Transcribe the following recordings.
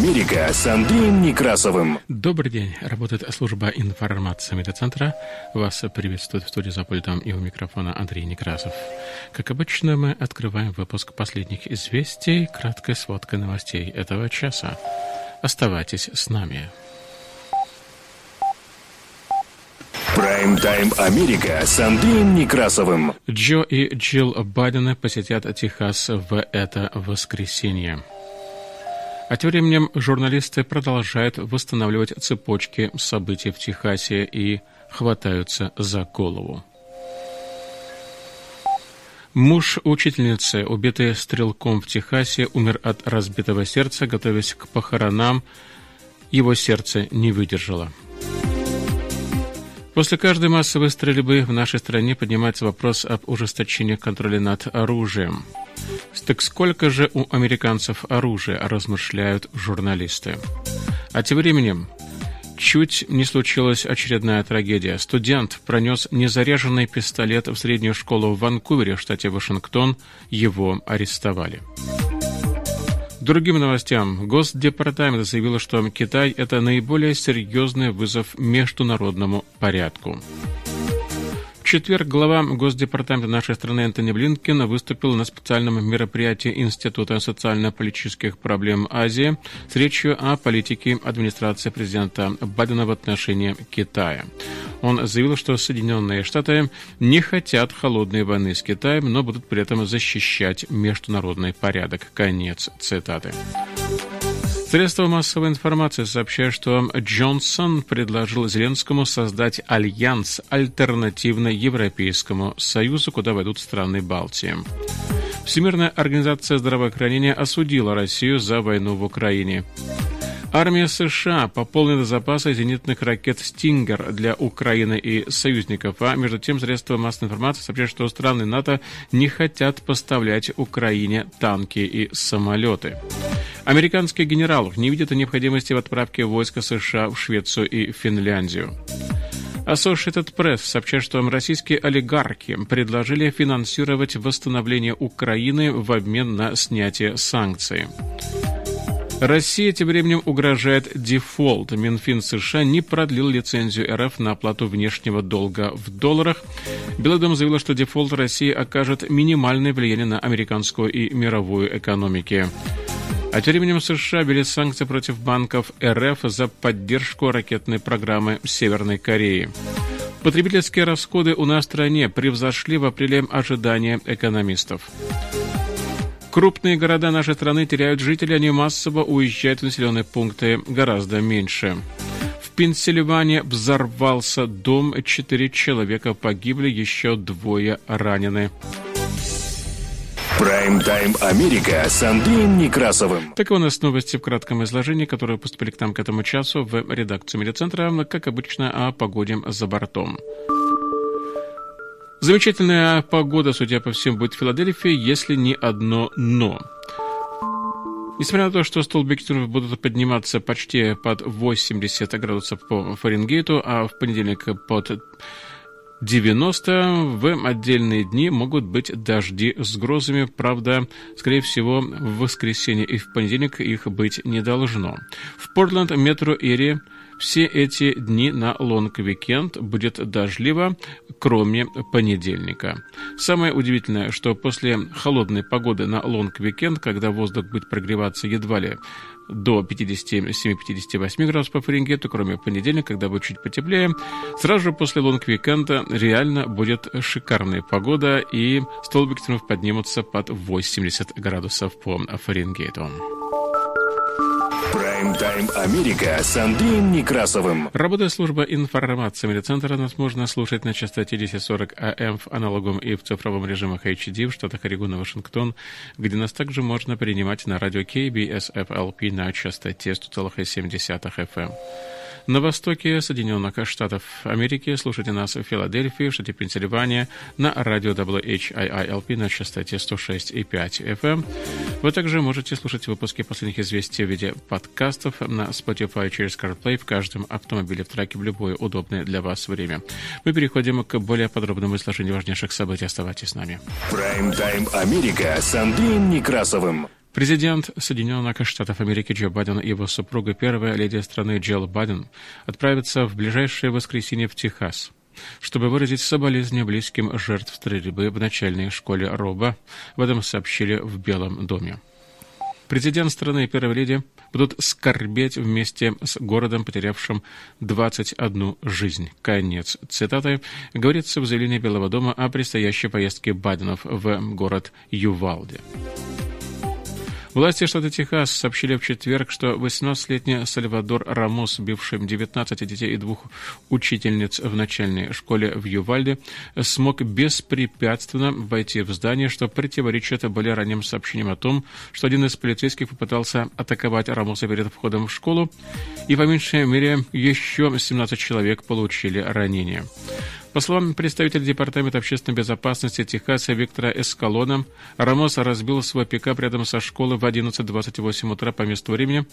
Америка с Андреем Некрасовым. Добрый день. Работает служба информации медиацентра. Вас приветствует в студии за пультом и у микрофона Андрей Некрасов. Как обычно, мы открываем выпуск последних известий, краткой сводкой новостей этого часа. Оставайтесь с нами. Прайм-тайм Америка с Андреем Некрасовым. Джо и Джилл Байдена посетят Техас в это воскресенье. А тем временем журналисты продолжают восстанавливать цепочки событий в Техасе и хватаются за голову. Муж учительницы, убитый стрелком в Техасе, умер от разбитого сердца, готовясь к похоронам. Его сердце не выдержало. После каждой массовой стрельбы в нашей стране поднимается вопрос об ужесточении контроля над оружием. Так сколько же у американцев оружия, размышляют журналисты. А тем временем чуть не случилась очередная трагедия. Студент пронес незаряженный пистолет в среднюю школу в Ванкувере, штате Вашингтон. Его арестовали. Другим новостям. Госдепартамент заявил, что Китай – это наиболее серьезный вызов международному порядку четверг глава Госдепартамента нашей страны Антони Блинкен выступил на специальном мероприятии Института социально-политических проблем Азии с речью о политике администрации президента Байдена в отношении Китая. Он заявил, что Соединенные Штаты не хотят холодной войны с Китаем, но будут при этом защищать международный порядок. Конец цитаты. Средства массовой информации сообщают, что Джонсон предложил Зеленскому создать альянс альтернативный Европейскому Союзу, куда войдут страны Балтии. Всемирная организация здравоохранения осудила Россию за войну в Украине. Армия США пополнила запасы зенитных ракет «Стингер» для Украины и союзников, а между тем средства массовой информации сообщают, что страны НАТО не хотят поставлять Украине танки и самолеты. Американские генералы не видят необходимости в отправке войска США в Швецию и Финляндию. Associated Press сообщает, что российские олигархи предложили финансировать восстановление Украины в обмен на снятие санкций. России тем временем угрожает дефолт. Минфин США не продлил лицензию РФ на оплату внешнего долга в долларах. Белый дом заявил, что дефолт России окажет минимальное влияние на американскую и мировую экономики. А тем временем США ввели санкции против банков РФ за поддержку ракетной программы Северной Кореи. Потребительские расходы у нас в стране превзошли в апреле ожидания экономистов. Крупные города нашей страны теряют жителей, они массово уезжают в населенные пункты гораздо меньше. В Пенсильвании взорвался дом, четыре человека погибли, еще двое ранены. Прайм-тайм Америка с Андреем Некрасовым. Таковы у нас новости в кратком изложении, которые поступили к нам к этому часу в редакцию медиацентра, как обычно, о погоде за бортом. Замечательная погода, судя по всему, будет в Филадельфии, если не одно «но». Несмотря на то, что столбики будут подниматься почти под 80 градусов по Фаренгейту, а в понедельник под 90 в отдельные дни могут быть дожди с грозами. Правда, скорее всего, в воскресенье и в понедельник их быть не должно. В Портленд metro area все эти дни на long weekend будет дождливо, кроме понедельника. Самое удивительное, что после холодной погоды на long weekend, когда воздух будет прогреваться едва ли до 57-58 градусов по Фаренгейту, кроме понедельника, когда будет чуть потеплее. Сразу же после long weekend а реально будет шикарная погода, и столбики поднимутся под 80 градусов по Фаренгейту. Прайм-тайм Америка с Андреем Некрасовым. Работает служба информации медиацентра. Нас можно слушать на частоте 1040 АМ в аналоговом и в цифровом режимах HD в штатах Орегон Вашингтон, где нас также можно принимать на радио KBSFLP на частоте 100,7 FM. На востоке Соединенных Штатов Америки слушайте нас в Филадельфии, в штате Пенсильвания, на радио WHIILP на частоте 106,5 FM. Вы также можете слушать выпуски последних известий в виде подкастов на Spotify через CarPlay в каждом автомобиле в траке в любое удобное для вас время. Мы переходим к более подробному изложению важнейших событий. Оставайтесь с нами. Прайм-тайм Америка с Андреем Некрасовым. Президент Соединенных Штатов Америки Джо Байден и его супруга, первая леди страны Джилл Байден, отправятся в ближайшее воскресенье в Техас, чтобы выразить соболезнования близким жертв стрельбы в начальной школе Роба. В этом сообщили в Белом доме. Президент страны и первая леди будут скорбеть вместе с городом, потерявшим 21 жизнь. Конец цитаты. Говорится в заявлении Белого дома о предстоящей поездке Байденов в город Ювалде. Власти штата Техас сообщили в четверг, что 18-летний Сальвадор Рамос, убивший 19 детей и двух учительниц в начальной школе в Ювальде, смог беспрепятственно войти в здание, что противоречит более ранним сообщениям о том, что один из полицейских попытался атаковать Рамоса перед входом в школу, и по меньшей мере еще 17 человек получили ранения. По словам представителя Департамента общественной безопасности Техаса Виктора Эскалона, Рамос разбил свой пикап рядом со школой в 11.28 утра по месту времени,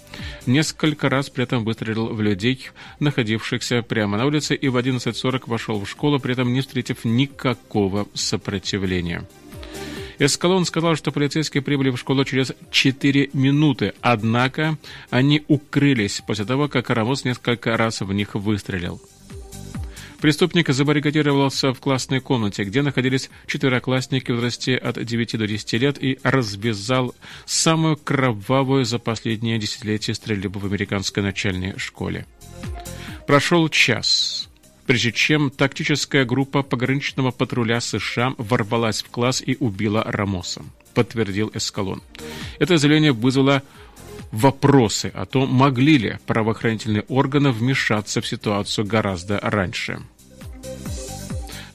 несколько раз при этом выстрелил в людей, находившихся прямо на улице, и в 11.40 вошел в школу, при этом не встретив никакого сопротивления. Эскалон сказал, что полицейские прибыли в школу через 4 минуты, однако они укрылись после того, как Рамос несколько раз в них выстрелил. Преступник забаррикадировался в классной комнате, где находились четвероклассники в возрасте от 9 до 10 лет и развязал самую кровавую за последние десятилетия стрельбу в американской начальной школе. Прошел час, прежде чем тактическая группа пограничного патруля США ворвалась в класс и убила Рамоса, подтвердил Эскалон. Это заявление вызвало вопросы о том, могли ли правоохранительные органы вмешаться в ситуацию гораздо раньше.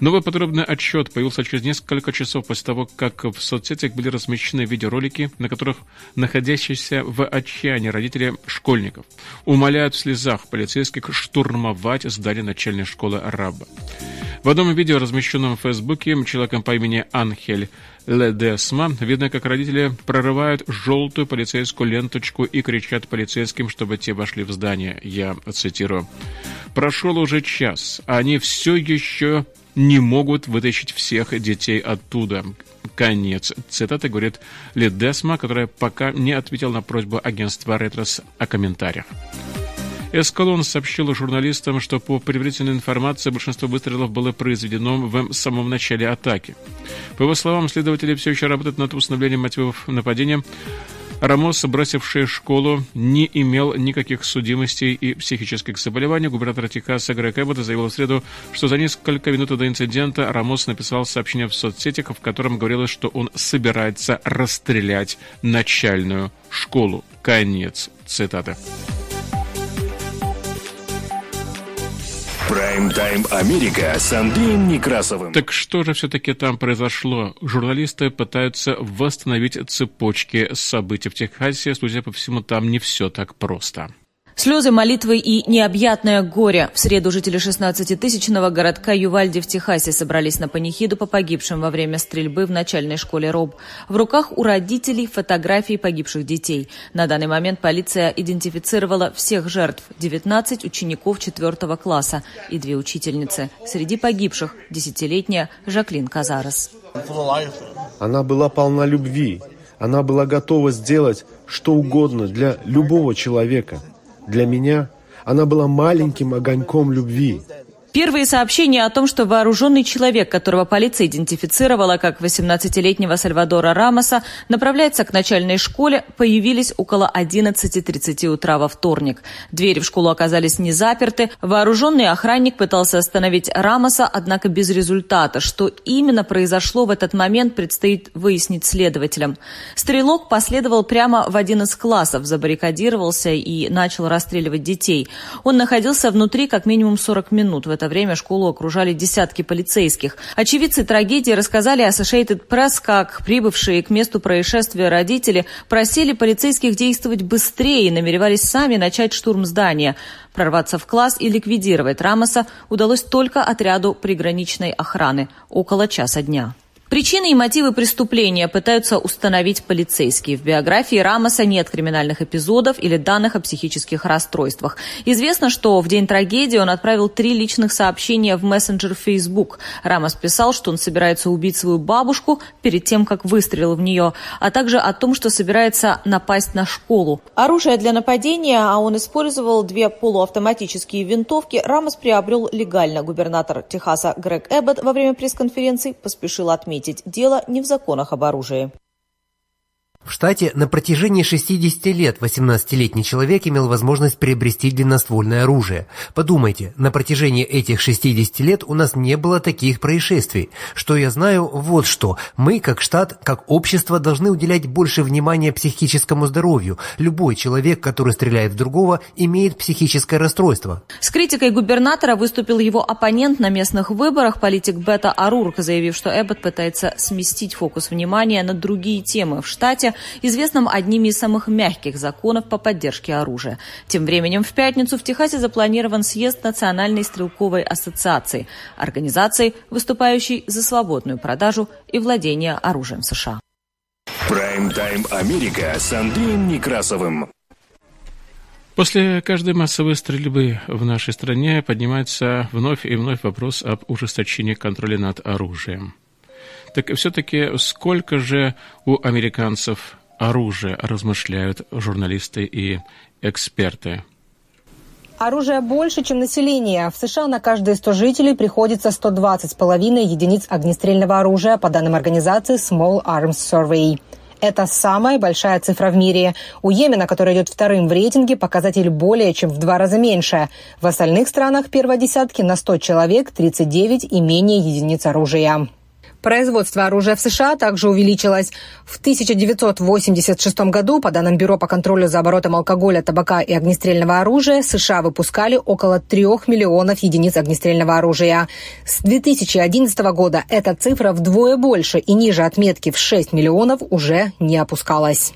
Новый подробный отчет появился через несколько часов после того, как в соцсетях были размещены видеоролики, на которых находящиеся в отчаянии родители школьников умоляют в слезах полицейских штурмовать здание начальной школы Араба. В одном видео, размещенном в Фейсбуке, человеком по имени Анхель Ледесма, видно, как родители прорывают желтую полицейскую ленточку и кричат полицейским, чтобы те вошли в здание. Я цитирую. «Прошел уже час, а они все еще не могут вытащить всех детей оттуда. Конец. Цитата говорит Ледесма, которая пока не ответила на просьбу агентства «Ретрос» о комментариях. Эскалон сообщил журналистам, что по предварительной информации большинство выстрелов было произведено в самом начале атаки. По его словам, следователи все еще работают над установлением мотивов нападения. Рамос, бросивший школу, не имел никаких судимостей и психических заболеваний. Губернатор Техаса Грег Эббот заявил в среду, что за несколько минут до инцидента Рамос написал сообщение в соцсетях, в котором говорилось, что он собирается расстрелять начальную школу. Конец цитаты. Прайм-тайм Америка с Андреем Некрасовым. Так что же все-таки там произошло? Журналисты пытаются восстановить цепочки событий в Техасе. Судя по всему, там не все так просто. Слезы, молитвы и необъятное горе. В среду жители 16-тысячного городка Ювальди в Техасе собрались на панихиду по погибшим во время стрельбы в начальной школе РОБ. В руках у родителей фотографии погибших детей. На данный момент полиция идентифицировала всех жертв – 19 учеников 4 класса и две учительницы. Среди погибших – десятилетняя Жаклин Казарес. Она была полна любви. Она была готова сделать что угодно для любого человека – для меня она была маленьким огоньком любви, Первые сообщения о том, что вооруженный человек, которого полиция идентифицировала как 18-летнего Сальвадора Рамоса, направляется к начальной школе, появились около 11.30 утра во вторник. Двери в школу оказались не заперты. Вооруженный охранник пытался остановить Рамоса, однако без результата. Что именно произошло в этот момент, предстоит выяснить следователям. Стрелок последовал прямо в один из классов, забаррикадировался и начал расстреливать детей. Он находился внутри как минимум 40 минут. В это время школу окружали десятки полицейских. Очевидцы трагедии рассказали Associated Press, как прибывшие к месту происшествия родители просили полицейских действовать быстрее и намеревались сами начать штурм здания. Прорваться в класс и ликвидировать Рамоса удалось только отряду приграничной охраны около часа дня. Причины и мотивы преступления пытаются установить полицейские. В биографии Рамоса нет криминальных эпизодов или данных о психических расстройствах. Известно, что в день трагедии он отправил три личных сообщения в мессенджер Facebook. Рамос писал, что он собирается убить свою бабушку перед тем, как выстрелил в нее, а также о том, что собирается напасть на школу. Оружие для нападения, а он использовал две полуавтоматические винтовки, Рамос приобрел легально. Губернатор Техаса Грег Эббот во время пресс-конференции поспешил отметить, отметить, дело не в законах об оружии. В штате на протяжении 60 лет 18-летний человек имел возможность приобрести длинноствольное оружие. Подумайте, на протяжении этих 60 лет у нас не было таких происшествий. Что я знаю, вот что. Мы, как штат, как общество, должны уделять больше внимания психическому здоровью. Любой человек, который стреляет в другого, имеет психическое расстройство. С критикой губернатора выступил его оппонент на местных выборах, политик Бета Арурк, заявив, что Эббот пытается сместить фокус внимания на другие темы в штате, известном одними из самых мягких законов по поддержке оружия. Тем временем в пятницу в Техасе запланирован съезд Национальной стрелковой ассоциации, организации, выступающей за свободную продажу и владение оружием США. Прайм-тайм Америка с Андреем Некрасовым. После каждой массовой стрельбы в нашей стране поднимается вновь и вновь вопрос об ужесточении контроля над оружием. Так все-таки сколько же у американцев оружия размышляют журналисты и эксперты? Оружия больше, чем население. В США на каждые 100 жителей приходится 120,5 единиц огнестрельного оружия, по данным организации Small Arms Survey. Это самая большая цифра в мире. У Йемена, который идет вторым в рейтинге, показатель более чем в два раза меньше. В остальных странах первой десятки на 100 человек 39 и менее единиц оружия. Производство оружия в США также увеличилось. В 1986 году, по данным Бюро по контролю за оборотом алкоголя, табака и огнестрельного оружия, США выпускали около 3 миллионов единиц огнестрельного оружия. С 2011 года эта цифра вдвое больше и ниже отметки в 6 миллионов уже не опускалась.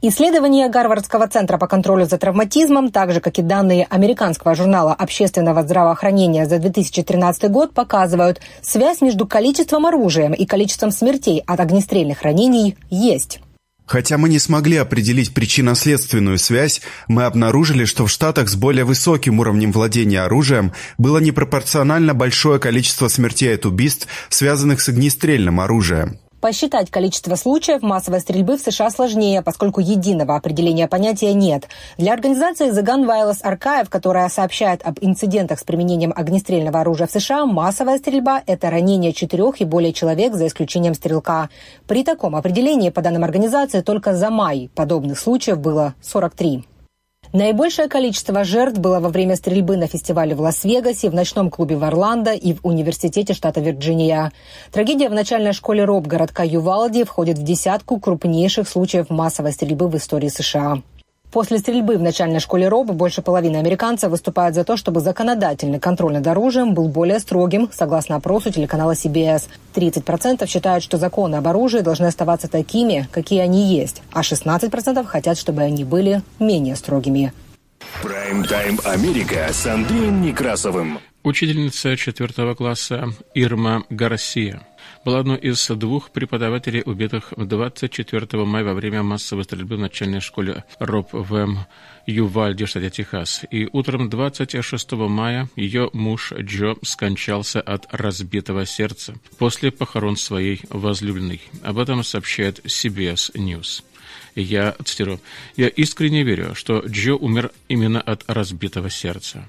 Исследования Гарвардского центра по контролю за травматизмом, так же как и данные американского журнала общественного здравоохранения за 2013 год показывают, связь между количеством оружия и количеством смертей от огнестрельных ранений есть. Хотя мы не смогли определить причинно-следственную связь, мы обнаружили, что в штатах с более высоким уровнем владения оружием было непропорционально большое количество смертей от убийств, связанных с огнестрельным оружием. Посчитать количество случаев массовой стрельбы в США сложнее, поскольку единого определения понятия нет. Для организации The Gun Violence Archive, которая сообщает об инцидентах с применением огнестрельного оружия в США, массовая стрельба – это ранение четырех и более человек, за исключением стрелка. При таком определении, по данным организации, только за май подобных случаев было 43. Наибольшее количество жертв было во время стрельбы на фестивале в Лас-Вегасе, в ночном клубе в Орландо и в университете штата Вирджиния. Трагедия в начальной школе Роб городка Ювалди входит в десятку крупнейших случаев массовой стрельбы в истории США. После стрельбы в начальной школе РОБ больше половины американцев выступают за то, чтобы законодательный контроль над оружием был более строгим, согласно опросу телеканала CBS. 30% считают, что законы об оружии должны оставаться такими, какие они есть, а 16% хотят, чтобы они были менее строгими. Прайм-тайм Америка с Андреем Некрасовым. Учительница четвертого класса Ирма Гарсия была одной из двух преподавателей, убитых 24 мая во время массовой стрельбы в начальной школе Роб в Ювальде, штате Техас. И утром 26 мая ее муж Джо скончался от разбитого сердца после похорон своей возлюбленной. Об этом сообщает CBS News. Я цитирую. «Я искренне верю, что Джо умер именно от разбитого сердца.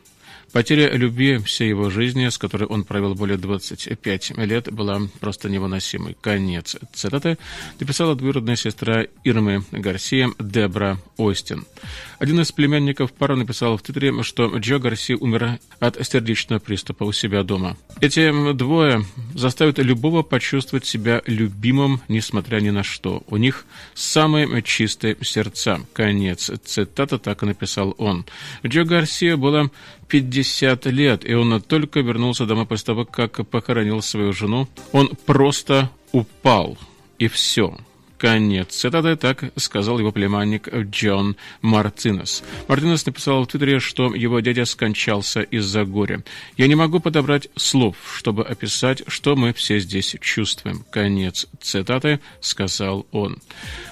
Потеря любви всей его жизни, с которой он провел более 25 лет, была просто невыносимой. Конец цитаты написала двоюродная сестра Ирмы Гарсия Дебра Остин. Один из племянников пары написал в Твиттере, что Джо Гарси умер от сердечного приступа у себя дома. Эти двое заставят любого почувствовать себя любимым, несмотря ни на что. У них самые чистые сердца. Конец цитата, так и написал он. Джо Гарсия было 50 50 лет, и он только вернулся домой после того, как похоронил свою жену. Он просто упал, и все. Конец цитаты, так сказал его племянник Джон Мартинес. Мартинес написал в Твиттере, что его дядя скончался из-за горя. «Я не могу подобрать слов, чтобы описать, что мы все здесь чувствуем». Конец цитаты, сказал он.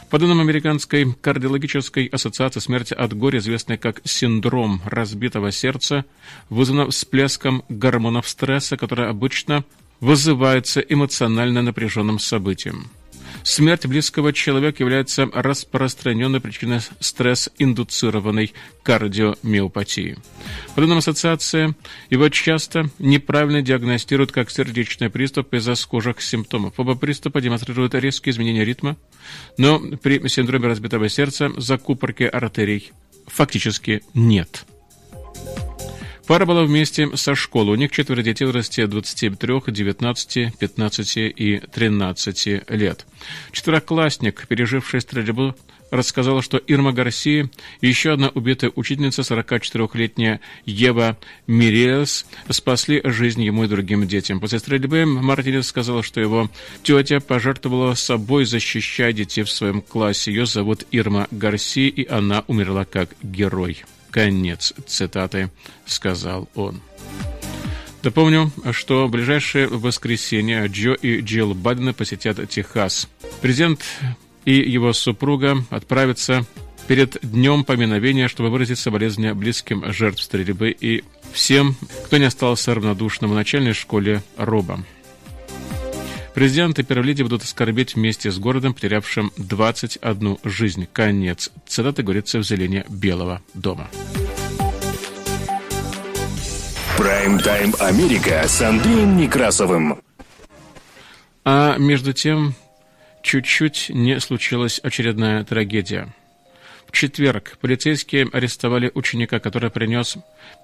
По данным Американской кардиологической ассоциации, смерть от горя, известная как синдром разбитого сердца, вызвана всплеском гормонов стресса, который обычно вызывается эмоционально напряженным событием. Смерть близкого человека является распространенной причиной стресс-индуцированной кардиомиопатии. По данным ассоциации, его часто неправильно диагностируют как сердечный приступ из-за схожих симптомов. Оба приступа демонстрируют резкие изменения ритма, но при синдроме разбитого сердца закупорки артерий фактически нет. Пара была вместе со школой. У них четверо детей в возрасте 23, 19, 15 и 13 лет. Четвероклассник, переживший стрельбу, рассказала, что Ирма Гарсия и еще одна убитая учительница, 44-летняя Ева Мириас, спасли жизнь ему и другим детям. После стрельбы Мартинес сказала, что его тетя пожертвовала собой, защищая детей в своем классе. Ее зовут Ирма Гарсия, и она умерла как герой. Конец цитаты, сказал он. Напомню, что в ближайшее воскресенье Джо и Джилл Байдена посетят Техас. Президент и его супруга отправятся перед днем поминовения, чтобы выразить соболезнования близким жертв стрельбы и всем, кто не остался равнодушным в начальной школе Роба. Президент и перволеди будут скорбеть вместе с городом, потерявшим 21 жизнь. Конец. Цитата говорится в зелене Белого дома. Прайм-тайм Америка с Андреем Некрасовым. А между тем, чуть-чуть не случилась очередная трагедия. Четверг полицейские арестовали ученика, который принес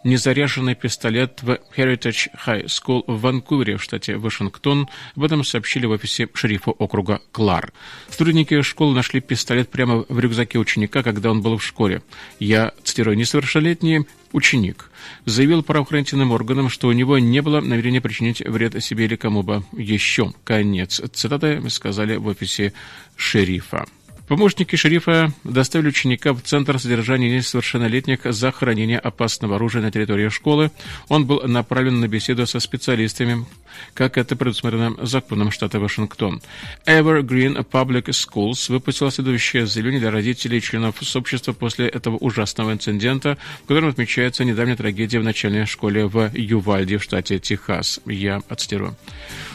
незаряженный пистолет в Heritage High School в Ванкувере, в штате Вашингтон. Об этом сообщили в офисе шерифа округа Клар. Сотрудники школы нашли пистолет прямо в рюкзаке ученика, когда он был в школе. Я, цитирую, несовершеннолетний ученик заявил правоохранительным органам, что у него не было намерения причинить вред себе или кому бы еще. Конец цитаты сказали в офисе шерифа. Помощники шерифа доставили ученика в Центр содержания несовершеннолетних за хранение опасного оружия на территории школы. Он был направлен на беседу со специалистами, как это предусмотрено законом штата Вашингтон. Evergreen Public Schools выпустила следующее заявление для родителей и членов сообщества после этого ужасного инцидента, в котором отмечается недавняя трагедия в начальной школе в Ювальде в штате Техас. Я отстирую.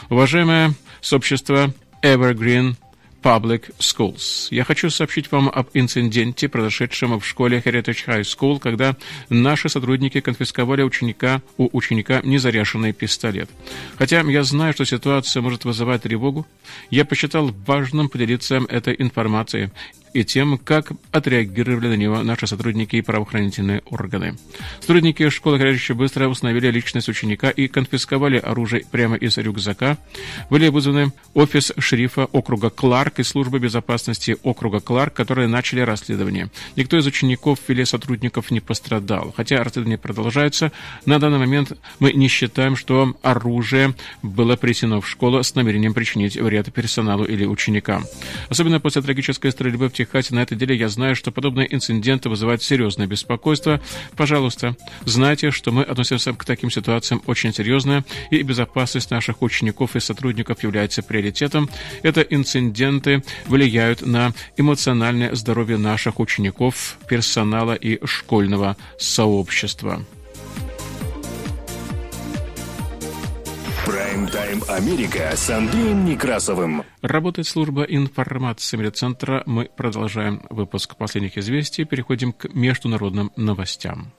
Уважаемое сообщество Evergreen Public Schools. Я хочу сообщить вам об инциденте, произошедшем в школе Heritage High School, когда наши сотрудники конфисковали ученика, у ученика незаряженный пистолет. Хотя я знаю, что ситуация может вызывать тревогу, я посчитал важным поделиться этой информацией и тем, как отреагировали на него наши сотрудники и правоохранительные органы. Сотрудники школы Горячей быстро установили личность ученика и конфисковали оружие прямо из рюкзака. Были вызваны офис шерифа округа Кларк и служба безопасности округа Кларк, которые начали расследование. Никто из учеников или сотрудников не пострадал. Хотя расследование продолжается, на данный момент мы не считаем, что оружие было принесено в школу с намерением причинить вред персоналу или ученикам. Особенно после трагической стрельбы в Техасе на этой деле я знаю, что подобные инциденты вызывают серьезное беспокойство. Пожалуйста, знайте, что мы относимся к таким ситуациям очень серьезно, и безопасность наших учеников и сотрудников является приоритетом. Это инциденты влияют на эмоциональное здоровье наших учеников, персонала и школьного сообщества. Прайм-тайм Америка с Андреем Некрасовым. Работает служба информации медиацентра. Мы продолжаем выпуск последних известий. Переходим к международным новостям.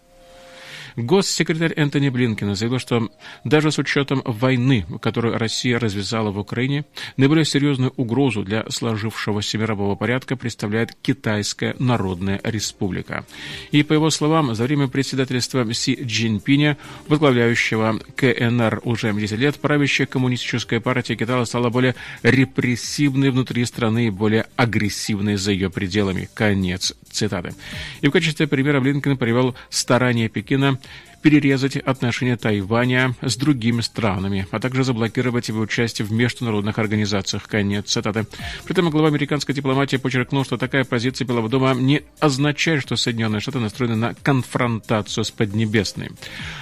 Госсекретарь Энтони Блинкен заявил, что даже с учетом войны, которую Россия развязала в Украине, наиболее серьезную угрозу для сложившегося мирового порядка представляет Китайская Народная Республика. И, по его словам, за время председательства Си Цзиньпиня, возглавляющего КНР уже 10 лет, правящая коммунистическая партия Китая стала более репрессивной внутри страны и более агрессивной за ее пределами. Конец цитаты. И в качестве примера Блинкен привел старания Пекина перерезать отношения Тайваня с другими странами, а также заблокировать его участие в международных организациях. Конец цитаты. При этом глава американской дипломатии подчеркнул, что такая позиция Белого дома не означает, что Соединенные Штаты настроены на конфронтацию с Поднебесной.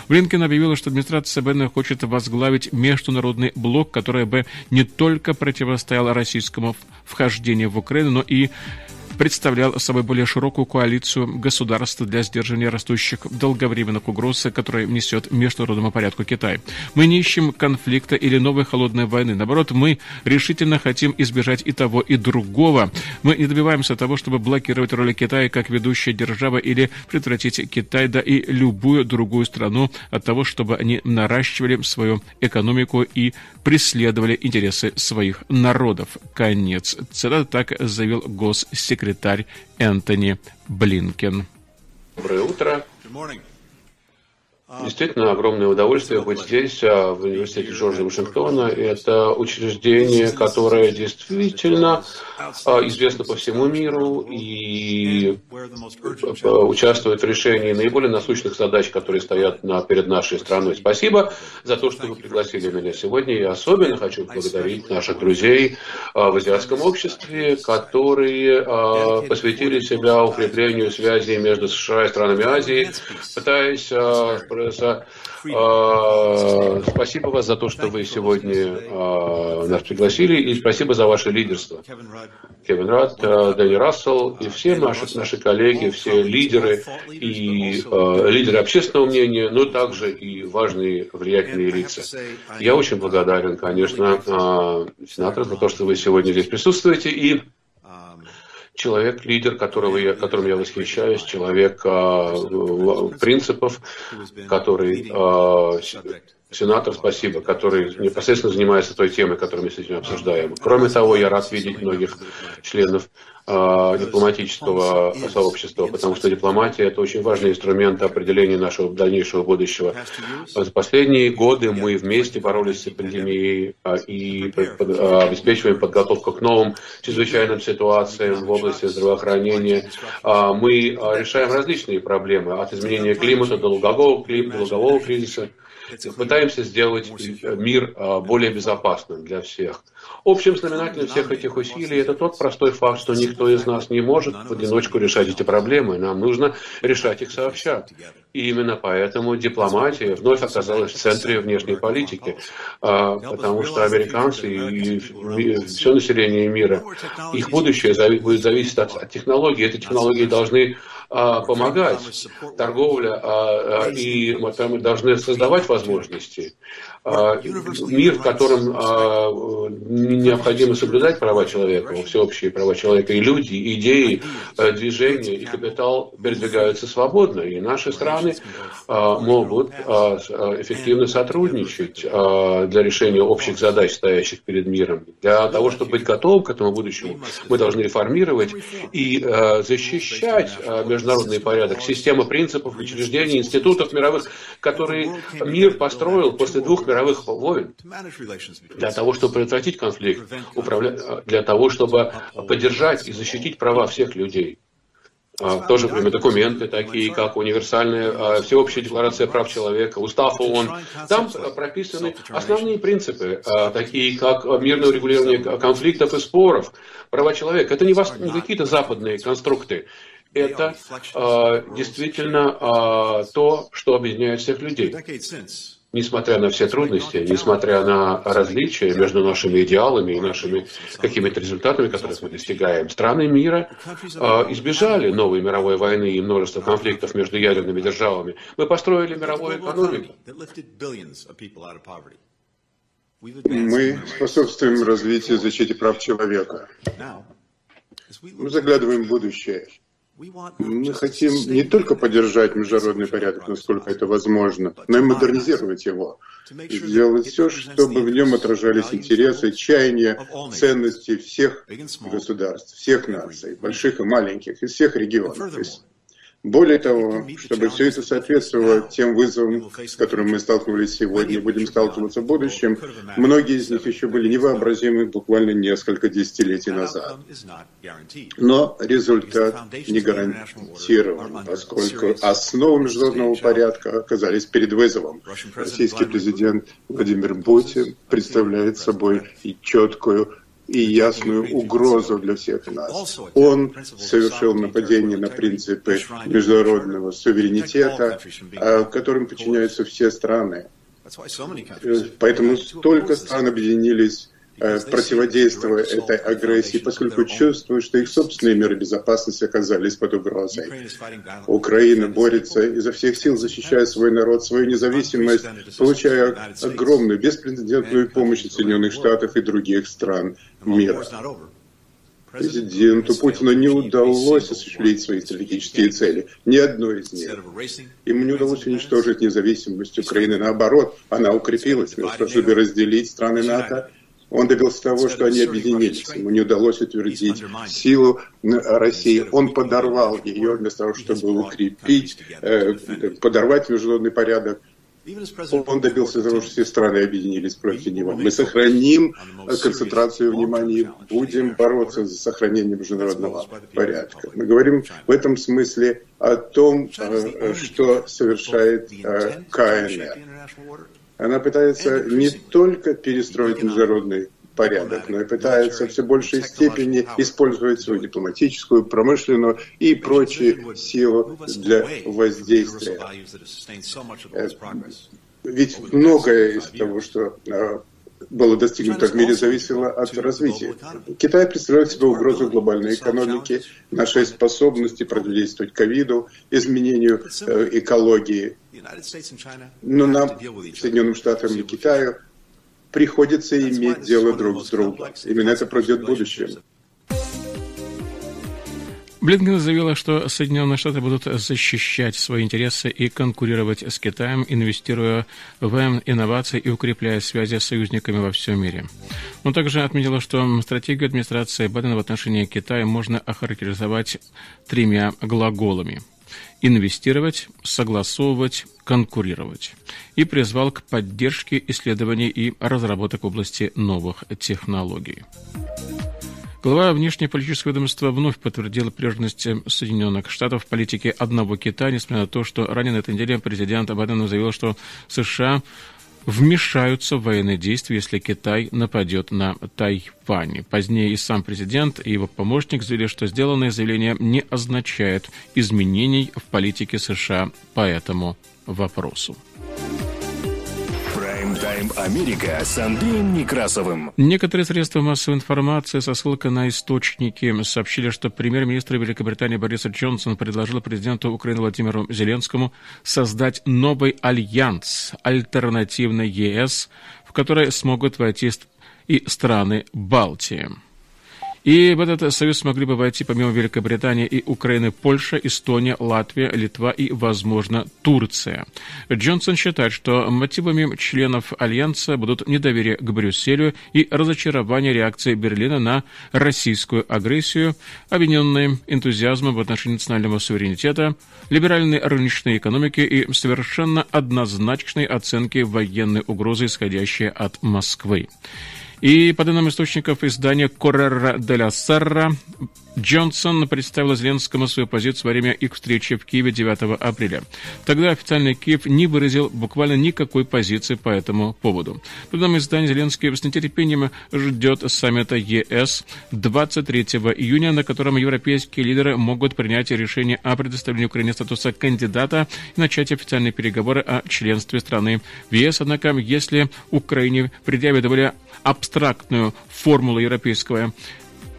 Блинкен объявил, что администрация Байдена хочет возглавить международный блок, который бы не только противостоял российскому вхождению в Украину, но и представлял собой более широкую коалицию государств для сдерживания растущих долговременных угроз, которые несет международному порядку Китай. Мы не ищем конфликта или новой холодной войны. Наоборот, мы решительно хотим избежать и того, и другого. Мы не добиваемся того, чтобы блокировать роли Китая как ведущая держава или предотвратить Китай, да и любую другую страну от того, чтобы они наращивали свою экономику и преследовали интересы своих народов. Конец. Цитата так заявил госсекретарь секретарь Энтони Блинкен. Доброе утро. Действительно, огромное удовольствие быть здесь, а, в университете Джорджа Вашингтона. Это учреждение, которое действительно а, известно по всему миру и а, участвует в решении наиболее насущных задач, которые стоят на, перед нашей страной. Спасибо за то, что вы пригласили меня сегодня. И особенно хочу поблагодарить наших друзей в азиатском обществе, которые посвятили себя укреплению связей между США и странами Азии, пытаясь Конгресса. А, спасибо вас за то, что вы сегодня а, нас пригласили, и спасибо за ваше лидерство. Кевин Рад, а, Дэнни Рассел и все наши, наши коллеги, все лидеры и лидеры общественного мнения, но также и важные влиятельные лица. Я очень благодарен, конечно, сенатору за то, что вы сегодня здесь присутствуете, и человек, лидер, которого я, которым я восхищаюсь, человек а, принципов, который а, сенатор, спасибо, который непосредственно занимается той темой, которую мы сегодня обсуждаем. Кроме того, я рад видеть многих членов э, дипломатического сообщества, потому что дипломатия – это очень важный инструмент определения нашего дальнейшего будущего. За последние годы мы вместе боролись с пандемией э, и э, обеспечиваем подготовку к новым чрезвычайным ситуациям в области здравоохранения. Э, мы решаем различные проблемы, от изменения климата до долгового, до долгового кризиса пытаемся сделать мир а, более безопасным для всех. Общим знаменателем всех этих усилий это тот простой факт, что никто из нас не может в одиночку решать эти проблемы. Нам нужно решать их сообща. И именно поэтому дипломатия вновь оказалась в центре внешней политики, а, потому что американцы и все население мира, их будущее будет зависеть от технологий. Эти технологии должны помогать. Торговля а, а, и мы должны создавать возможности. Мир, в котором необходимо соблюдать права человека, всеобщие права человека, и люди, идеи, движения и капитал передвигаются свободно. И наши страны могут эффективно сотрудничать для решения общих задач, стоящих перед миром. Для того, чтобы быть готовым к этому будущему, мы должны реформировать и защищать между международный порядок, система принципов, учреждений, институтов мировых, которые мир построил после двух мировых войн для того, чтобы предотвратить конфликт, для того, чтобы поддержать и защитить права всех людей. А, в то документы, такие как универсальная а, всеобщая декларация прав человека, устав ООН. Там прописаны основные принципы, а, такие как мирное урегулирование конфликтов и споров, права человека. Это не, не какие-то западные конструкты это действительно то, что объединяет всех людей. Несмотря на все трудности, несмотря на различия между нашими идеалами и нашими какими-то результатами, которые мы достигаем, страны мира э, избежали новой мировой войны и множества конфликтов между ядерными державами. Мы построили мировую экономику. Мы способствуем развитию и защите прав человека. Мы заглядываем в будущее. Мы хотим не только поддержать международный порядок, насколько это возможно, но и модернизировать его. И сделать все, чтобы в нем отражались интересы, чаяния, ценности всех государств, всех наций, больших и маленьких, из всех регионов, из Более того, чтобы все это соответствовало тем вызовам, с которыми мы сталкивались сегодня и будем сталкиваться в будущем, многие из них еще были невообразимы буквально несколько десятилетий назад. Но результат не гарантирован, поскольку основы международного порядка оказались перед вызовом. Российский президент Владимир Путин представляет собой и четкую и ясную угрозу для всех нас. Он совершил нападение на принципы международного суверенитета, а, которым подчиняются все страны. Поэтому столько стран объединились Э, противодействуя этой агрессии, поскольку чувствуют, что их собственные меры безопасности оказались под угрозой. Украина борется изо всех сил, защищая свой народ, свою независимость, получая огромную, беспрецедентную помощь от Соединенных Штатов и других стран мира. Президенту Путину не удалось осуществить свои стратегические цели, ни одной из них. Ему не удалось уничтожить независимость Украины. Наоборот, она укрепилась, вместо того, чтобы разделить страны НАТО он добился того, что они объединились. Ему не удалось утвердить силу России. Он подорвал ее вместо того, чтобы укрепить, э, подорвать международный порядок. Он добился того, что все страны объединились против него. Мы сохраним концентрацию внимания и будем бороться за сохранение международного порядка. Мы говорим в этом смысле о том, э, что совершает э, КНР она пытается не только перестроить международный порядок, но и пытается все большей степени использовать свою дипломатическую, промышленную и прочие силы для воздействия. Э, ведь многое из того, что э, было достигнуто в мире, зависело от развития. Китай представляет себе угрозу глобальной экономики, нашей способности противодействовать ковиду, изменению э, экологии. Но нам, Соединенным Штатам и Китаю, приходится иметь дело друг с другом. Именно это пройдет в будущем. Блинкен заявила, что Соединенные Штаты будут защищать свои интересы и конкурировать с Китаем, инвестируя в инновации и укрепляя связи с союзниками во всем мире. Он также отметила, что стратегию администрации Байдена в отношении Китая можно охарактеризовать тремя глаголами – инвестировать, согласовывать, конкурировать. И призвал к поддержке исследований и разработок в области новых технологий. Глава внешнеполитического ведомства вновь подтвердила приверженность Соединенных Штатов в политике одного Китая, несмотря на то, что ранее на этой неделе президент Байден заявил, что США вмешаются в военные действия, если Китай нападет на Тайвань. Позднее и сам президент, и его помощник заявили, что сделанное заявление не означает изменений в политике США по этому вопросу. Прайм-тайм Америка с Андреем Некрасовым. Некоторые средства массовой информации со ссылкой на источники сообщили, что премьер-министр Великобритании Борис Джонсон предложил президенту Украины Владимиру Зеленскому создать новый альянс, альтернативный ЕС, в который смогут войти и страны Балтии. И в этот союз смогли бы войти помимо Великобритании и Украины Польша, Эстония, Латвия, Литва и, возможно, Турция. Джонсон считает, что мотивами членов Альянса будут недоверие к Брюсселю и разочарование реакции Берлина на российскую агрессию, объединенные энтузиазмом в отношении национального суверенитета, либеральной рыночной экономики и совершенно однозначной оценки военной угрозы, исходящей от Москвы. И по данным источников издания Коррера де ла Серра, Джонсон представил Зеленскому свою позицию во время их встречи в Киеве 9 апреля. Тогда официальный Киев не выразил буквально никакой позиции по этому поводу. По данным издания, Зеленский с нетерпением ждет саммита ЕС 23 июня, на котором европейские лидеры могут принять решение о предоставлении Украине статуса кандидата и начать официальные переговоры о членстве страны в ЕС. Однако, если Украине предъявят более абстрактную формулу европейского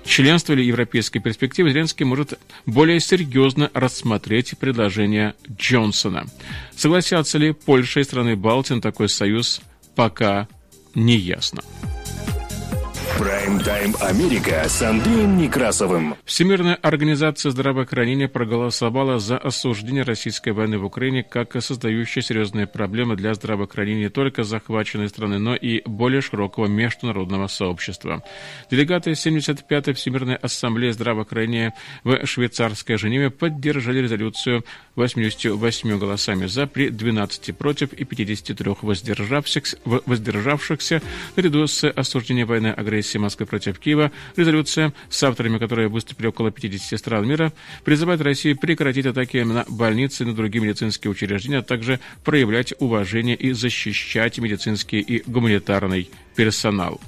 членства или европейской перспективы, Зеленский может более серьезно рассмотреть предложение Джонсона. Согласятся ли Польша и страны Балтии на такой союз, пока не ясно. Прайм-тайм Америка с Андреем Некрасовым. Всемирная организация здравоохранения проголосовала за осуждение российской войны в Украине как создающей серьезные проблемы для здравоохранения не только захваченной страны, но и более широкого международного сообщества. Делегаты 75-й Всемирной ассамблеи здравоохранения в швейцарской Женеве поддержали резолюцию 88 голосами за при 12 против и 53 воздержавшихся, воздержавшихся наряду с осуждением войны агрессии Москвы против Киева. Резолюция, с авторами которой выступили около 50 стран мира, призывает Россию прекратить атаки на больницы и на другие медицинские учреждения, а также проявлять уважение и защищать медицинский и гуманитарный персонал.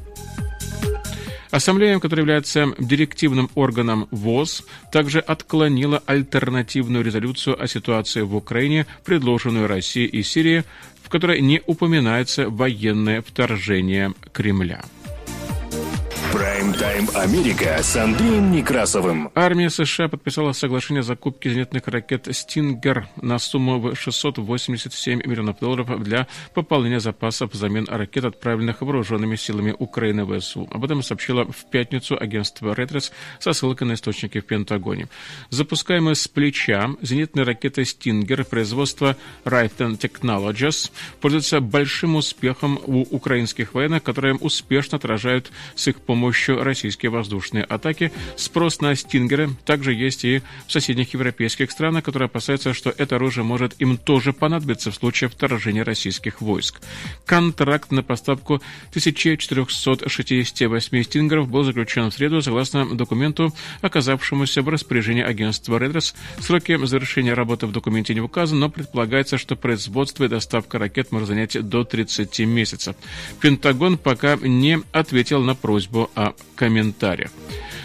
Ассамблея, которая является директивным органом ВОЗ, также отклонила альтернативную резолюцию о ситуации в Украине, предложенную Россией и Сирией, в которой не упоминается военное вторжение Кремля. Прайм-тайм Америка с Андреем Некрасовым. Армия США подписала соглашение о закупке зенитных ракет «Стингер» на сумму в 687 миллионов долларов для пополнения запасов взамен ракет, отправленных вооруженными силами Украины в ВСУ. Об этом сообщило в пятницу агентство «Ретрес» со ссылкой на источники в Пентагоне. Запускаемые с плеча зенитные ракеты «Стингер» производства Raytheon Technologies пользуются большим успехом у украинских военных, которые успешно отражают с их помощью помощью российские воздушные атаки. Спрос на «Стингеры» также есть и в соседних европейских странах, которые опасаются, что это оружие может им тоже понадобиться в случае вторжения российских войск. Контракт на поставку 1468 «Стингеров» был заключен в среду согласно документу, оказавшемуся в распоряжении агентства «Редрес». Сроки завершения работы в документе не указаны, но предполагается, что производство и доставка ракет может занять до 30 месяцев. Пентагон пока не ответил на просьбу о комментариях.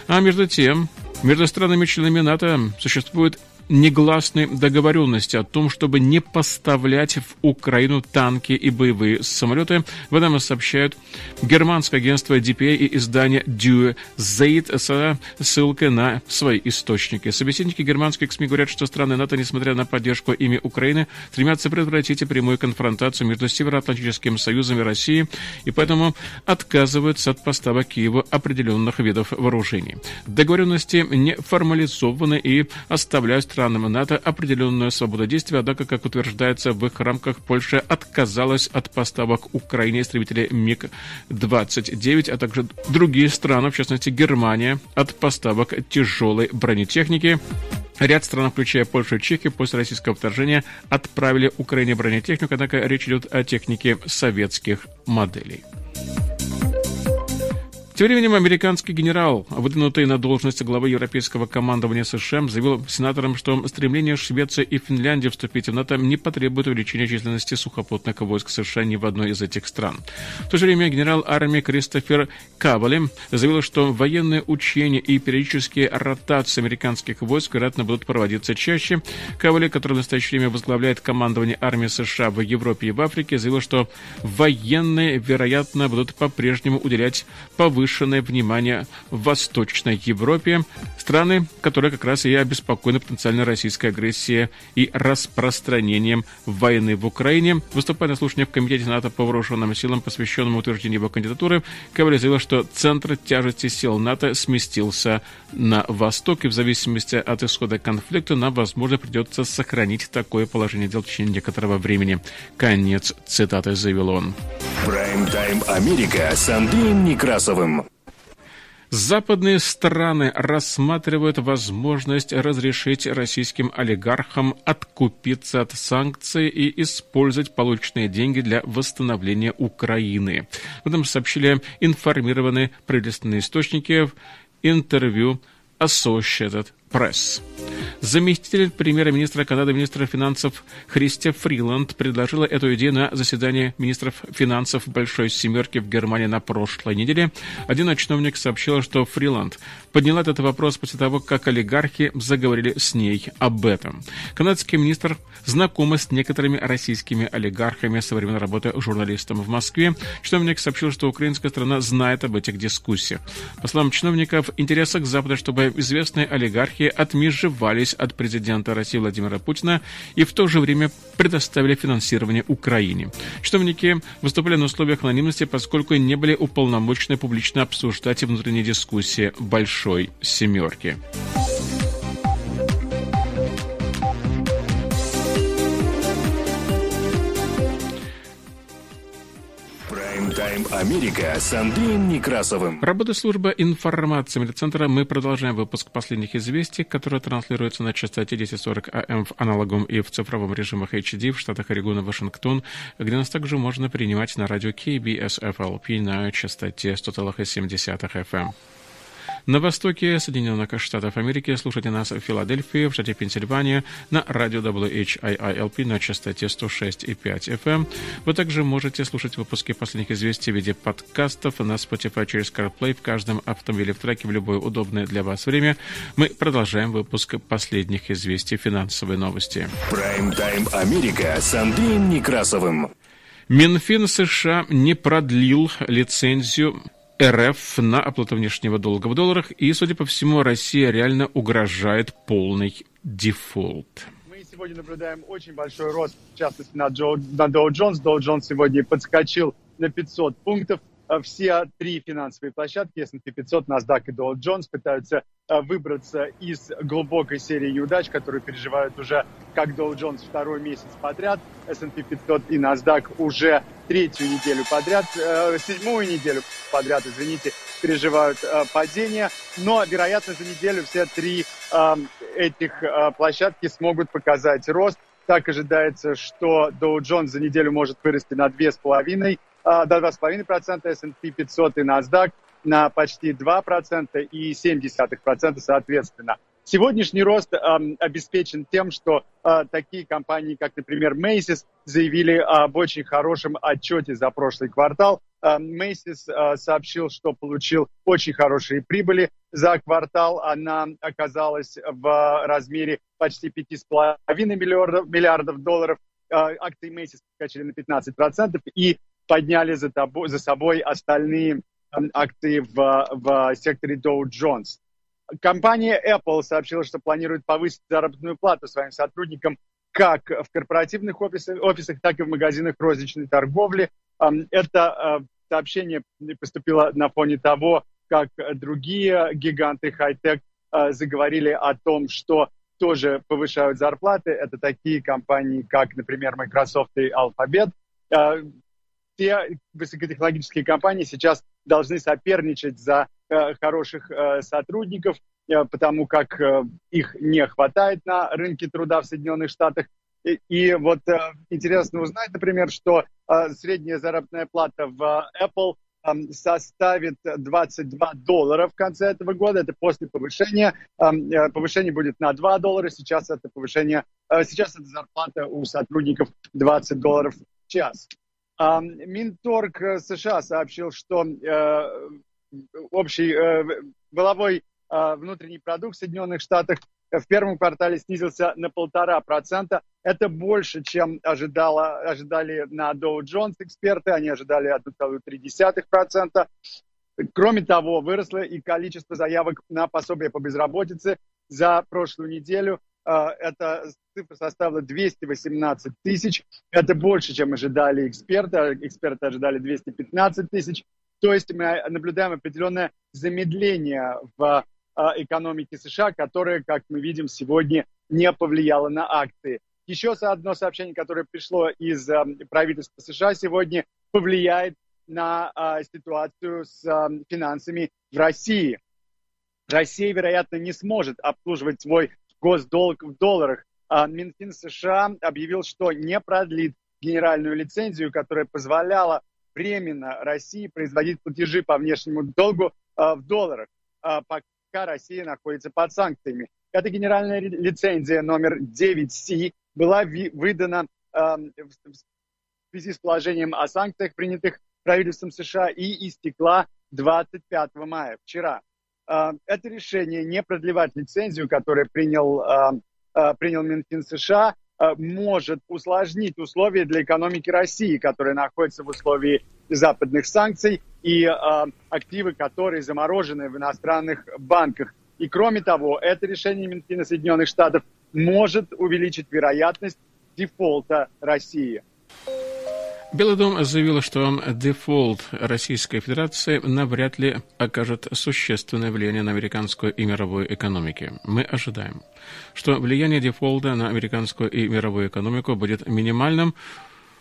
А между тем, между странами-членами НАТО существует негласной договоренности о том, чтобы не поставлять в Украину танки и боевые самолеты. В этом сообщают германское агентство DPA и издание Due Zeit с ссылкой на свои источники. Собеседники германских СМИ говорят, что страны НАТО, несмотря на поддержку ими Украины, стремятся предотвратить прямую конфронтацию между Североатлантическим Союзом и Россией, и поэтому отказываются от поставок Киеву определенных видов вооружений. Договоренности не формализованы и оставляют страны странам НАТО определенную свободу действия, однако, как утверждается в их рамках, Польша отказалась от поставок Украине истребителей МиГ-29, а также другие страны, в частности Германия, от поставок тяжелой бронетехники. Ряд стран, включая Польшу и Чехию, после российского вторжения отправили Украине бронетехнику, однако речь идет о технике советских моделей. Тем временем американский генерал, выдвинутый на должность главы Европейского командования США, заявил сенаторам, что стремление Швеции и Финляндии вступить в НАТО не потребует увеличения численности сухопутных войск США ни в одной из этих стран. В то же время генерал армии Кристофер Кавали заявил, что военные учения и периодические ротации американских войск, вероятно, будут проводиться чаще. Кавали, который в настоящее время возглавляет командование армии США в Европе и в Африке, заявил, что военные, вероятно, будут по-прежнему уделять повышенную повышенное внимание в Восточной Европе, страны, которые как раз и обеспокоены потенциальной российской агрессией и распространением войны в Украине. Выступая на слушании в Комитете НАТО по вооруженным силам, посвященном утверждению его кандидатуры, Кавали заявил, что центр тяжести сил НАТО сместился на восток, и в зависимости от исхода конфликта нам, возможно, придется сохранить такое положение дел в течение некоторого времени. Конец цитаты заявил он. Прайм-тайм Америка с Андреем Некрасовым. Западные страны рассматривают возможность разрешить российским олигархам откупиться от санкций и использовать полученные деньги для восстановления Украины. В этом сообщили информированные правительственные источники в интервью Associated Press. Заместитель премьер-министра Канады, министра финансов Христия Фриланд предложила эту идею на заседании министров финансов Большой Семерки в Германии на прошлой неделе. Один чиновник сообщил, что Фриланд подняла этот вопрос после того, как олигархи заговорили с ней об этом. Канадский министр знаком с некоторыми российскими олигархами со времен работы журналистом в Москве. Чиновник сообщил, что украинская страна знает об этих дискуссиях. По словам чиновников, в интересах Запада, чтобы известные олигархи олигархи отмежевались от президента России Владимира Путина и в то же время предоставили финансирование Украине. Чиновники выступали на условиях анонимности, поскольку не были уполномочены публично обсуждать внутренние дискуссии «Большой семерки». Прайм-тайм Америка с Андреем Некрасовым. Работа службы информации медцентра. Мы продолжаем выпуск последних известий, которые транслируются на частоте 1040 АМ в аналоговом и в цифровом режимах HD в штатах Орегон и Вашингтон, где нас также можно принимать на радио KBS FLP на частоте 100,7 FM. На востоке Соединенных Штатов Америки слушайте нас в Филадельфии, в штате Пенсильвания, на радио WHIILP на частоте 106,5 FM. Вы также можете слушать выпуски последних известий в виде подкастов на Spotify через CarPlay в каждом автомобиле в траке в любое удобное для вас время. Мы продолжаем выпуск последних известий финансовой новости. Прайм-тайм Америка с Андреем Некрасовым. Минфин США не продлил лицензию РФ на оплату внешнего долга в долларах, и, судя по всему, России реально угрожает полный дефолт. Мы сегодня наблюдаем очень большой рост, в частности, на, Джо, на Dow Jones. Dow Jones сегодня подскочил на 500 пунктов. Э, все три финансовые площадки, S&P 500, NASDAQ и Dow Jones, пытаются э, выбраться из глубокой серии неудач, которую переживают уже как Dow Jones второй месяц подряд, S&P 500 и NASDAQ уже третью неделю подряд, э, седьмую неделю подряд, извините, переживают падение. Но, вероятно, за неделю все три этих площадки смогут показать рост. Так ожидается, что Dow Jones за неделю может вырасти на 2,5 до 2,5%, S&P 500 и NASDAQ на почти 2% и 0,7% соответственно. Сегодняшний рост э, обеспечен тем, что э, такие компании, как, например, Macy's, заявили об очень хорошем отчете за прошлый квартал. Э, Macy's э, сообщил, что получил очень хорошие прибыли за квартал. Она оказалась в размере почти 5,5 миллиардов, миллиардов долларов. Э, акции Macy's скачали на 15%, и подняли за, тобой, за собой остальные акции в, в секторе Dow Jones. Компания Apple сообщила, что планирует повысить заработную плату своим сотрудникам как в корпоративных офисах, офисах так и в магазинах розничной торговли. Это сообщение поступило на фоне того, как другие гиганты хай-тек заговорили о том, что тоже повышают зарплаты. Это такие компании, как, например, Microsoft и Alphabet все высокотехнологические компании сейчас должны соперничать за э, хороших э, сотрудников, э, потому как их не хватает на рынке труда в Соединенных Штатах. И, вот интересно узнать, например, что средняя заработная плата в Apple э, составит 22 доллара в конце этого года. Это после повышения. Э, повышение будет на 2 доллара. Сейчас это повышение, сейчас это зарплата у сотрудников 20 долларов в час. Минторг э, США сообщил, что э, общий э, воловой внутренний продукт в Соединенных Штатах в первом квартале снизился на полтора процента. Это больше, чем ожидало, ожидали на Dow Jones эксперты. Они ожидали 1,3%. Кроме того, выросло и количество заявок на пособие по безработице за прошлую неделю. Это цифра составила 218 тысяч. Это больше, чем ожидали эксперты. Эксперты ожидали 215 тысяч. То есть мы наблюдаем определенное замедление в а, экономике США, которое, как мы видим сегодня, не повлияло на акции. Еще одно сообщение, которое пришло из а, правительства США сегодня, повлияет на а, ситуацию с финансами в России. Россия, вероятно, не сможет обслуживать свой госдолг в долларах а Минфин США объявил, что не продлит генеральную лицензию, которая позволяла временно России производить платежи по внешнему долгу а, в долларах, а, пока Россия находится под санкциями. Эта генеральная лицензия номер 9C была выдана в связи с положением о санкциях, принятых правительством США, и истекла 25 мая, вчера. Это решение не продлевать лицензию, которое принял Э, принял Минфин США, может усложнить условия для экономики России, которая находится в условии западных санкций и активы, которые заморожены в иностранных банках. И кроме того, это решение Минфина Соединенных Штатов может увеличить вероятность дефолта России. Белый дом заявил, что дефолт Российской Федерации навряд ли окажет существенное влияние на американскую и мировую экономики. Мы ожидаем, что влияние дефолта на американскую и мировую экономику будет минимальным,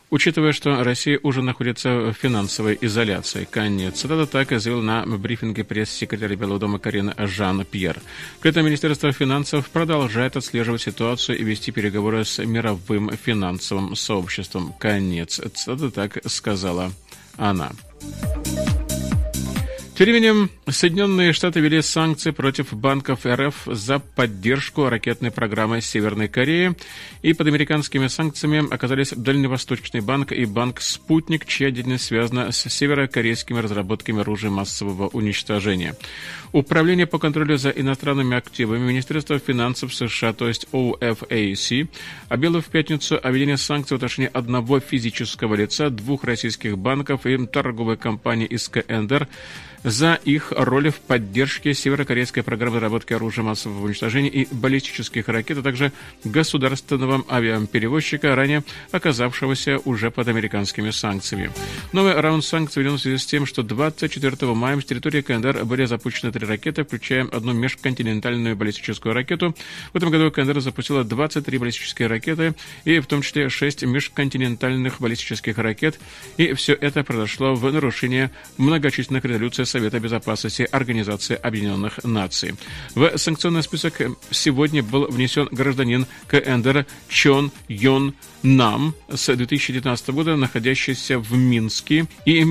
Учитывая, что Россия уже находится в финансовой изоляции. Конец. Это так заявил на брифинге пресс-секретарь Белого дома Карина Жан-Пьер. При этом Министерство финансов продолжает отслеживать ситуацию и вести переговоры с мировым финансовым сообществом. Конец. Это так сказала она. Тем временем Соединенные Штаты ввели санкции против банков РФ за поддержку ракетной программы Северной Кореи, и под американскими санкциями оказались Дальневосточный банк и банк «Спутник», чья деятельность связана с северокорейскими разработками оружия массового уничтожения. Управление по контролю за иностранными активами Министерства финансов США, то есть OFAC, объявило в пятницу о введении санкций в отношении одного физического лица, двух российских банков и торговой компании из КНДР, за их роль в поддержке северокорейской программы разработки оружия массового уничтожения и баллистических ракет, а также государственного авиаперевозчика, ранее оказавшегося уже под американскими санкциями. Новый раунд санкций введен в связи с тем, что 24 мая с территории КНДР были запущены три ракеты, включая одну межконтинентальную баллистическую ракету. В этом году КНДР запустила 23 баллистические ракеты, и в том числе 6 межконтинентальных баллистических ракет, и все это произошло в нарушение многочисленных резолюций Совета Безопасности Организации Объединенных Наций. В санкционный список сегодня был внесен гражданин КНДР Чон Йон Нам с 2019 года, находящийся в Минске и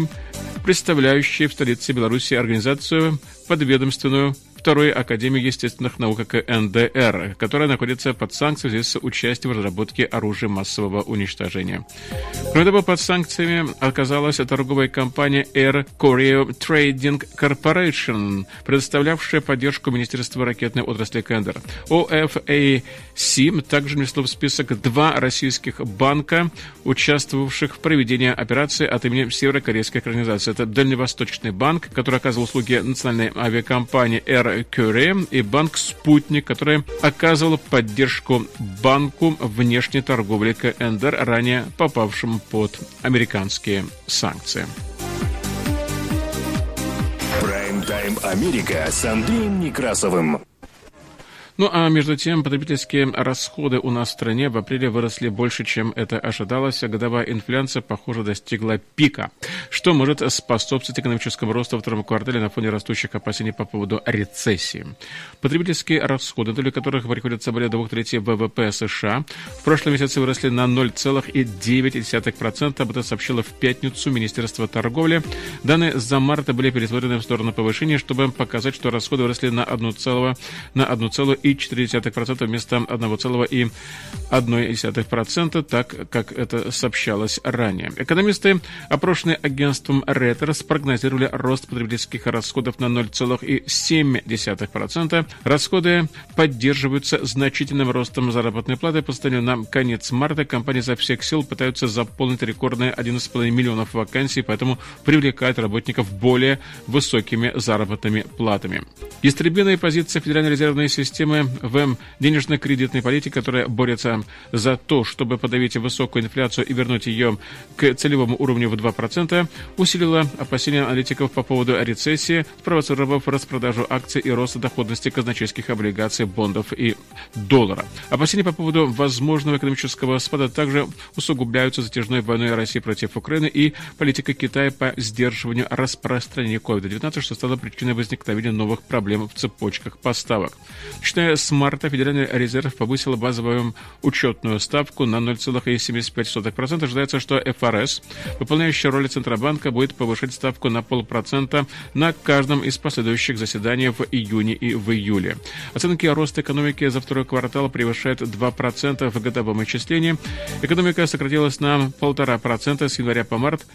представляющий в столице Беларуси организацию подведомственную Второй Академии естественных наук КНДР, которая находится под санкциями с участием в разработке оружия массового уничтожения. Кроме того, под санкциями оказалась торговая компания Air Korea Trading Corporation, предоставлявшая поддержку Министерства ракетной отрасли КНДР. OFAC также внесло в список два российских банка, участвовавших в проведении операции от имени северокорейской организации. Это Дальневосточный банк, который оказывал услуги национальной авиакомпании Air Curie и банк «Спутник», который оказывал поддержку банку внешней торговли КНДР, ранее попавшему под американские санкции. Прайм-тайм Америка с Андреем Некрасовым. Ну а между тем, потребительские расходы у нас в стране в апреле выросли больше, чем это ожидалось, годовая инфляция, похоже, достигла пика, что может способствовать экономическому росту во втором квартале на фоне растущих опасений по поводу рецессии. Потребительские расходы, доля которых приходится более двух третей ВВП США, в прошлом месяце выросли на 0,9%, об этом сообщило в пятницу Министерство торговли. Данные за март были пересмотрены в сторону повышения, чтобы показать, что расходы выросли на 1,1 на 1,1 1,4% вместо 1,1%, так как это сообщалось ранее. Экономисты, опрошенные агентством Reuters, прогнозировали рост потребительских расходов на 0,7%. Расходы поддерживаются значительным ростом заработной платы. По состоянию на конец марта компании за всех сил пытаются заполнить рекордные 11,5 миллионов вакансий, поэтому привлекают работников более высокими заработными платами. Истребленная позиция Федеральной резервной системы в денежно-кредитной политике, которая борется за то, чтобы подавить высокую инфляцию и вернуть ее к целевому уровню в 2%, усилила опасения аналитиков по поводу рецессии, спровоцировав распродажу акций и рост доходности казначейских облигаций, бондов и доллара. Опасения по поводу возможного экономического спада также усугубляются затяжной войной России против Украины и политикой Китая по сдерживанию распространения COVID-19, что стало причиной возникновения новых проблем в цепочках поставок. Начиная с марта Федеральный резерв повысил базовую учетную ставку на 0,75%. Ожидается, что ФРС, выполняющая роль Центробанка, будет повышать ставку на полпроцента на каждом из последующих заседаний в июне и в июле. Оценки роста экономики за второй квартал превышают 2% в годовом исчислении. Экономика сократилась на 1,5% с января по март,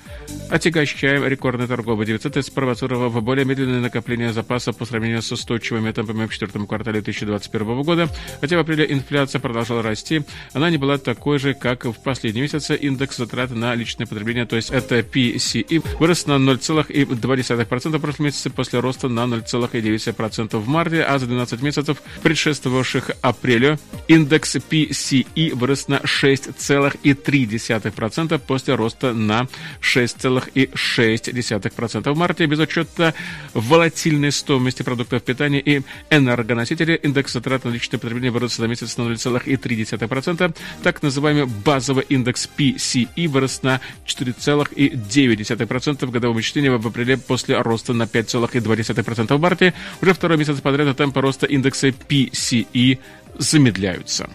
отягощая рекордный торговый дефицит, спровоцировав более медленное накопление запаса по сравнению с устойчивыми темпами в четвертом квартале 2020 2021 года. Хотя в апреле инфляция продолжала расти, она не была такой же, как в последние месяцы. Индекс затрат на личное потребление, то есть это PCE, вырос на 0,2% в прошлом месяце после роста на 0,9% в марте, а за 12 месяцев, предшествовавших апрелю, индекс PCE вырос на 6,3% после роста на 6,6% в марте. Без учета волатильной стоимости продуктов питания и энергоносителей, индекс затрат на личное потребление вырос за месяц на 0,3%. Так называемый базовый индекс PCE вырос на 4,9% в годовом вычислении в апреле после роста на 5,2% в марте. Уже второй месяц подряд темпы роста индекса PCE замедляются.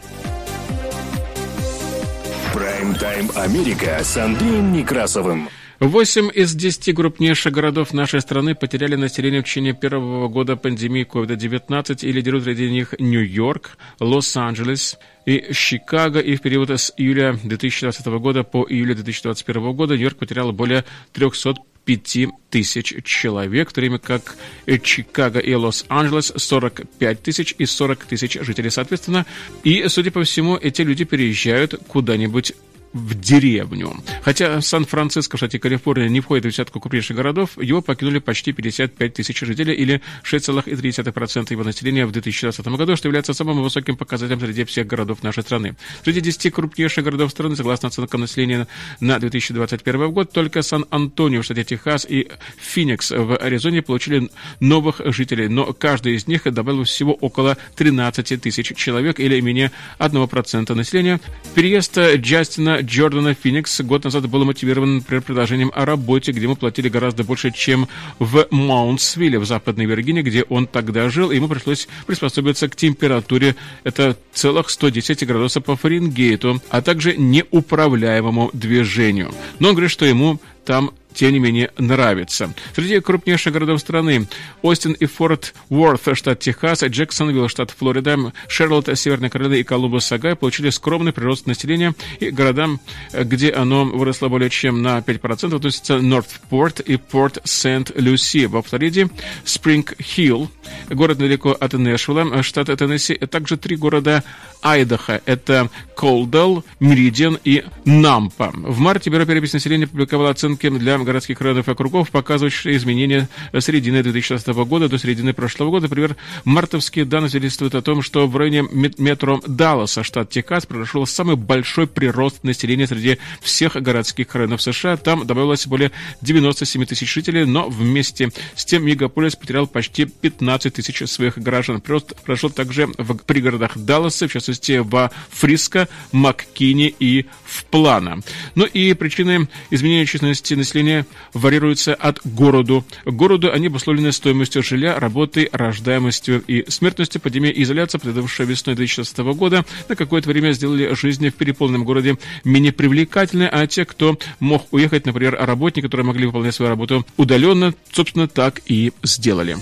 Прайм-тайм Америка с Андреем Некрасовым. Восемь из десяти крупнейших городов нашей страны потеряли население в течение первого года пандемии COVID-19 и лидируют среди них Нью-Йорк, Лос-Анджелес и Чикаго. И в период с июля 2020 года по июль 2021 года Нью-Йорк потерял более 300 5 тысяч человек, в то время как Чикаго и Лос-Анджелес 45 тысяч и 40 тысяч жителей соответственно. И, судя по всему, эти люди переезжают куда-нибудь в деревню. Хотя Сан-Франциско в штате Калифорния не входит в десятку крупнейших городов, его покинули почти 55 тысяч жителей или 6,3% его населения в 2020 году, что является самым высоким показателем среди всех городов нашей страны. Среди 10 крупнейших городов страны, согласно оценкам населения на 2021 год, только Сан-Антонио в штате Техас и Феникс в Аризоне получили новых жителей, но каждый из них добавил всего около 13 тысяч человек или менее 1% населения. Переезд Джастина Джордана Феникс. Год назад был мотивирован, например, предложением о работе, где ему платили гораздо больше, чем в Маунтсвилле в Западной Виргинии, где он тогда жил, и ему пришлось приспособиться к температуре, это целых 110 градусов по Фаренгейту, а также неуправляемому движению. Но он говорит, что ему там тем не менее, нравится. Среди крупнейших городов страны Остин и Форт Уорт, штат Техас, Джексонвилл, штат Флорида, Шерлот, Северная Каролина и Колумбус, Агай получили скромный прирост населения, и городам, где оно выросло более чем на 5%, относятся Нортпорт и Порт Сент-Люси. Во Флориде Спринг-Хилл, город недалеко от Нэшвилла, штат Теннесси, а также три города Айдаха. Это Колдал, Меридиан и Нампа. В марте Бюро переписи населения публиковало оценки для городских районов и округов, показывающие изменения с середины 2016 года до середины прошлого года. Например, мартовские данные свидетельствуют о том, что в районе метро Далласа, штат Техас, произошел самый большой прирост населения среди всех городских районов США. Там добавилось более 97 тысяч жителей, но вместе с тем мегаполис потерял почти 15 тысяч своих граждан. Прирост прошел также в пригородах Далласа, в частности, в Фриско, Маккини и в Плана. Ну и причины изменения численности населения варьируются от городу к городу. Они обусловлены стоимостью жилья, работой, рождаемостью и смертностью. Пандемия и изоляция, предыдущая весной 2016 года, на какое-то время сделали жизнь в переполненном городе менее привлекательной, а те, кто мог уехать, например, работники, которые могли выполнять свою работу удаленно, собственно, так и сделали.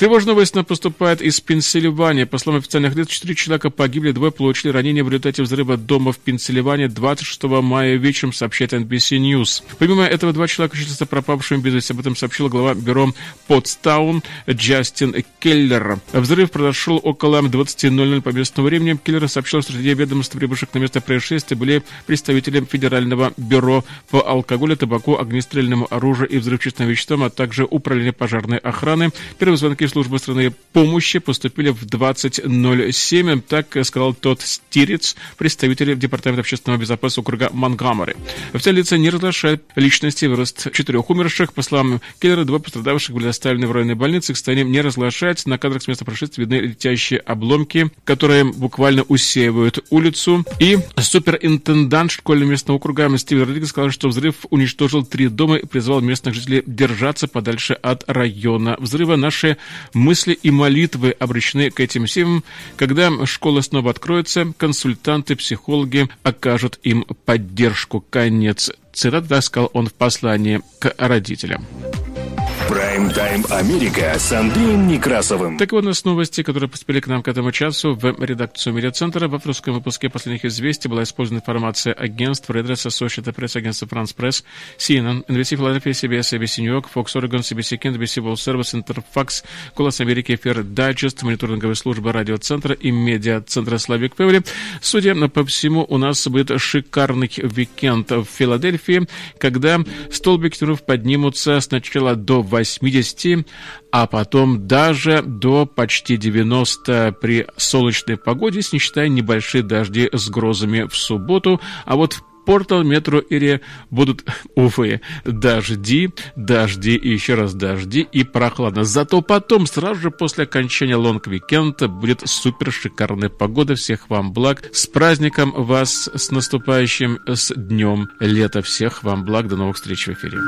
Тревожная новость поступает из Пенсильвании. По словам официальных лиц, четыре человека погибли, двое получили ранения в результате взрыва дома в Пенсильвании 26 мая вечером, сообщает NBC News. Помимо этого, два человека считаются пропавшими без вести. Об этом сообщил глава бюро Потстаун Джастин Келлер. Взрыв произошел около 20.00 по местному времени. Келлер сообщил, что среди ведомств, прибывших на место происшествия, были представители Федерального бюро по алкоголю, табаку, огнестрельному оружию и взрывчатым веществам, а также управление пожарной охраны. Первые звонки службы страны помощи поступили в 20.07. Так сказал тот Стирец, представитель Департамента общественного безопасности округа Монгомери. Официальные лица не разглашают личности вырост четырех умерших. По словам Келлера, два пострадавших были доставлены в районной больнице. Их состояние не разглашается. На кадрах с места происшествия видны летящие обломки, которые буквально усеивают улицу. И суперинтендант школьного местного округа Стивен Родригес сказал, что взрыв уничтожил три дома и призвал местных жителей держаться подальше от района взрыва. Наши мысли и молитвы обращены к этим семьям. Когда школа снова откроется, консультанты, психологи окажут им поддержку. Конец цитаты, сказал он в послании к родителям. Прайм-тайм Америка с Андреем Некрасовым. Так вот, у нас новости, которые поступили к нам к этому часу в редакцию медиацентра. В авторском выпуске последних известий была использована информация агентств Reuters, Associated Press, агентства France Press, CNN, NBC Philadelphia, CBS, ABC New York, Fox Oregon, CBC Kent, NBC World Service, Interfax, Голос Америки, Эфир Digest, мониторинговая служба радиоцентра и медиацентра Slavic Family. Судя по всему, у нас будет шикарный уикенд в Филадельфии, когда столбики поднимутся сначала до 80, а потом даже до почти 90 при солнечной погоде, не считая небольшие дожди с грозами в субботу. А вот в Портленд metro area будут, увы, дожди, дожди и еще раз дожди и прохладно. Зато потом, сразу же после окончания long weekend а, будет супер шикарная погода. Всех вам благ. С праздником вас, с наступающим, с днем лета. Всех вам благ. До новых встреч в эфире.